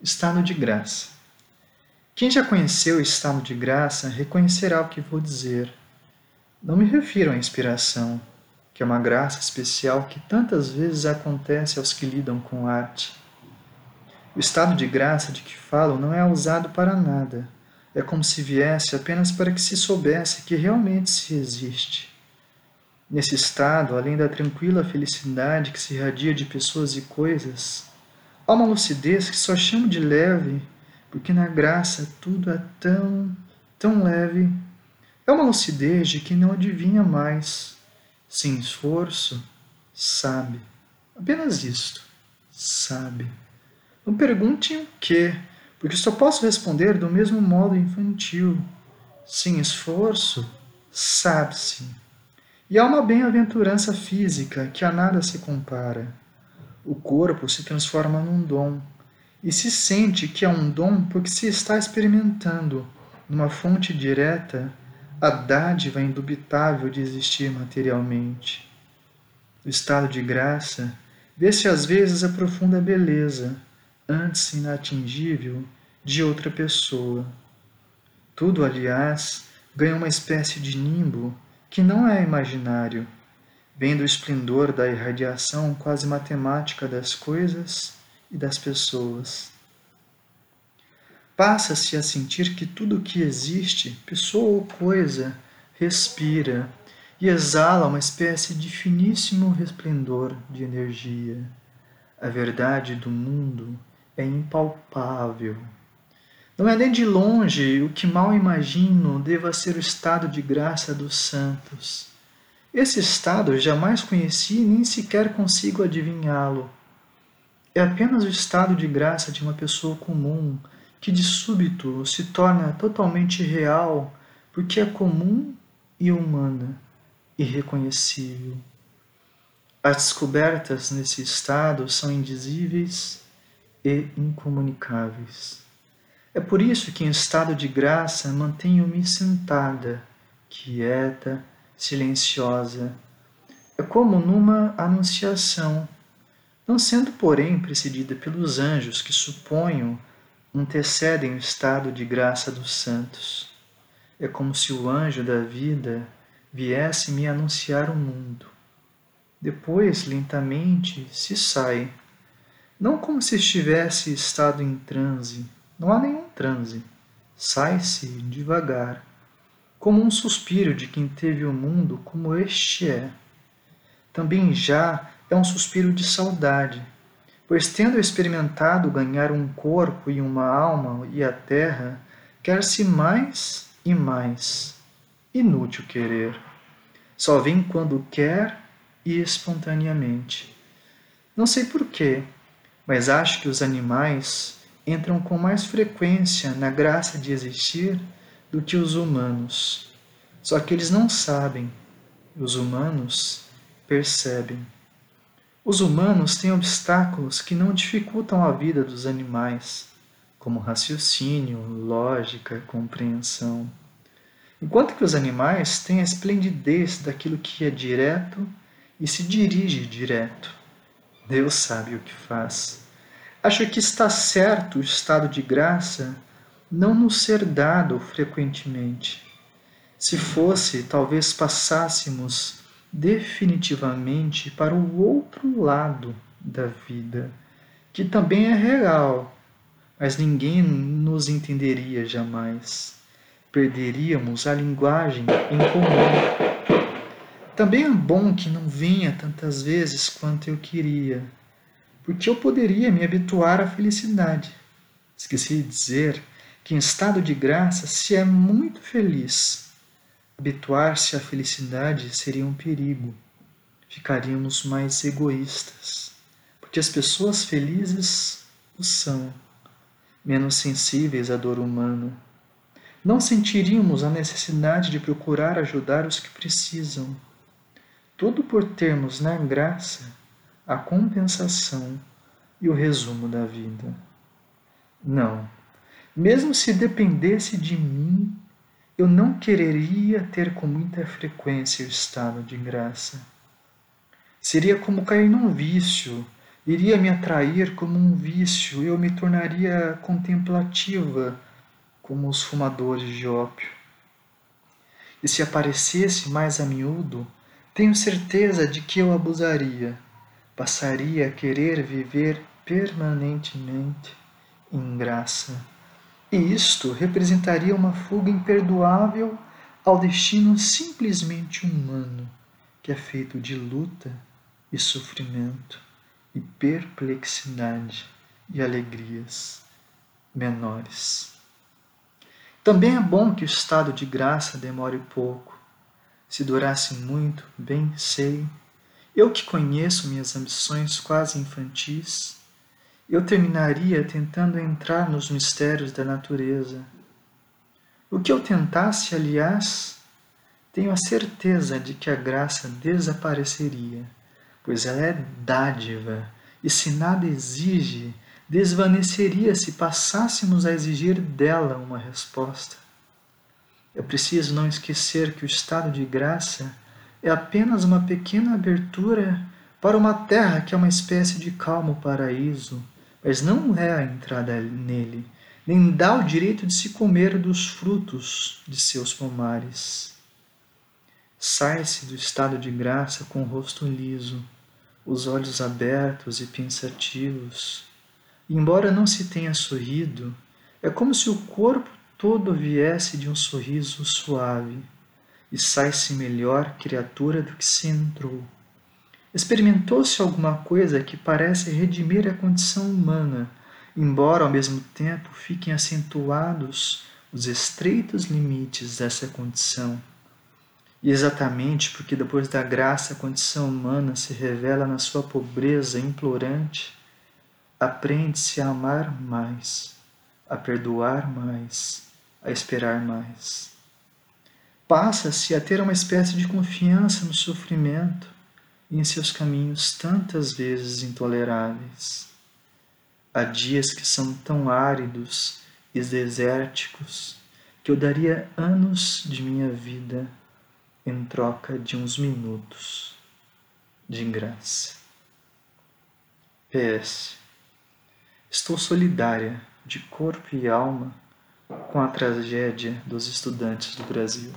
Estado de graça. Quem já conheceu o estado de graça reconhecerá o que vou dizer. Não me refiro à inspiração, que é uma graça especial que tantas vezes acontece aos que lidam com arte. O estado de graça de que falo não é usado para nada. É como se viesse apenas para que se soubesse que realmente se existe. Nesse estado, além da tranquila felicidade que se irradia de pessoas e coisas, Há uma lucidez que só chamo de leve, porque na graça tudo é tão, tão leve. É uma lucidez de quem não adivinha mais, sem esforço, sabe. Apenas isto, sabe. Não pergunte o que, porque só posso responder do mesmo modo infantil. Sem esforço, sabe-se. E há uma bem-aventurança física que a nada se compara o corpo se transforma num dom e se sente que é um dom porque se está experimentando numa fonte direta a dádiva indubitável de existir materialmente. O estado de graça vê-se às vezes a profunda beleza, antes inatingível, de outra pessoa. Tudo, aliás, ganha uma espécie de nimbo que não é imaginário vem do esplendor da irradiação quase matemática das coisas e das pessoas. Passa-se a sentir que tudo o que existe, pessoa ou coisa, respira e exala uma espécie de finíssimo resplendor de energia. A verdade do mundo é impalpável. Não é nem de longe o que mal imagino deva ser o estado de graça dos santos esse estado eu jamais conheci nem sequer consigo adivinhá-lo. É apenas o estado de graça de uma pessoa comum que de súbito se torna totalmente real porque é comum e humana, irreconhecível. As descobertas nesse estado são indizíveis e incomunicáveis. É por isso que em estado de graça mantenho-me sentada, quieta, silenciosa. É como numa anunciação, não sendo, porém, precedida pelos anjos que suponho antecedem o estado de graça dos santos. É como se o anjo da vida viesse me anunciar o mundo. Depois, lentamente, se sai, não como se estivesse estado em transe, não há nenhum transe, sai-se devagar como um suspiro de quem teve o mundo como este é. Também já é um suspiro de saudade, pois tendo experimentado ganhar um corpo e uma alma e a terra, quer-se mais e mais. Inútil querer. Só vem quando quer e espontaneamente. Não sei porquê, mas acho que os animais entram com mais frequência na graça de existir do que os humanos. Só que eles não sabem, os humanos percebem. Os humanos têm obstáculos que não dificultam a vida dos animais, como raciocínio, lógica, compreensão. Enquanto que os animais têm a esplendidez daquilo que é direto e se dirige direto. Deus sabe o que faz. Acho que está certo o estado de graça não nos ser dado frequentemente. Se fosse, talvez passássemos definitivamente para o outro lado da vida, que também é real, mas ninguém nos entenderia jamais. Perderíamos a linguagem em comum. Também é bom que não venha tantas vezes quanto eu queria, porque eu poderia me habituar à felicidade. Esqueci de dizer que em estado de graça se é muito feliz. Habituar-se à felicidade seria um perigo. Ficaríamos mais egoístas, porque as pessoas felizes o são, menos sensíveis à dor humana. Não sentiríamos a necessidade de procurar ajudar os que precisam. Tudo por termos na graça a compensação e o resumo da vida. Não mesmo se dependesse de mim, eu não quereria ter com muita frequência o estado de graça. Seria como cair num vício iria me atrair como um vício, eu me tornaria contemplativa como os fumadores de ópio. E se aparecesse mais a miúdo, tenho certeza de que eu abusaria, passaria a querer viver permanentemente em graça. E isto representaria uma fuga imperdoável ao destino simplesmente humano, que é feito de luta e sofrimento e perplexidade e alegrias menores. Também é bom que o estado de graça demore pouco. Se durasse muito, bem sei, eu que conheço minhas ambições quase infantis, eu terminaria tentando entrar nos mistérios da natureza. O que eu tentasse, aliás, tenho a certeza de que a graça desapareceria, pois ela é dádiva, e se nada exige, desvaneceria se passássemos a exigir dela uma resposta. É preciso não esquecer que o estado de graça é apenas uma pequena abertura para uma terra que é uma espécie de calmo paraíso, mas não é a entrada nele, nem dá o direito de se comer dos frutos de seus pomares. Sai-se do estado de graça com o rosto liso, os olhos abertos e pensativos. Embora não se tenha sorrido, é como se o corpo todo viesse de um sorriso suave, e sai-se melhor criatura do que se entrou. Experimentou-se alguma coisa que parece redimir a condição humana, embora ao mesmo tempo fiquem acentuados os estreitos limites dessa condição. E exatamente porque depois da graça a condição humana se revela na sua pobreza implorante, aprende-se a amar mais, a perdoar mais, a esperar mais. Passa-se a ter uma espécie de confiança no sofrimento, em seus caminhos tantas vezes intoleráveis. Há dias que são tão áridos e desérticos que eu daria anos de minha vida em troca de uns minutos de graça. PS. Estou solidária de corpo e alma com a tragédia dos estudantes do Brasil.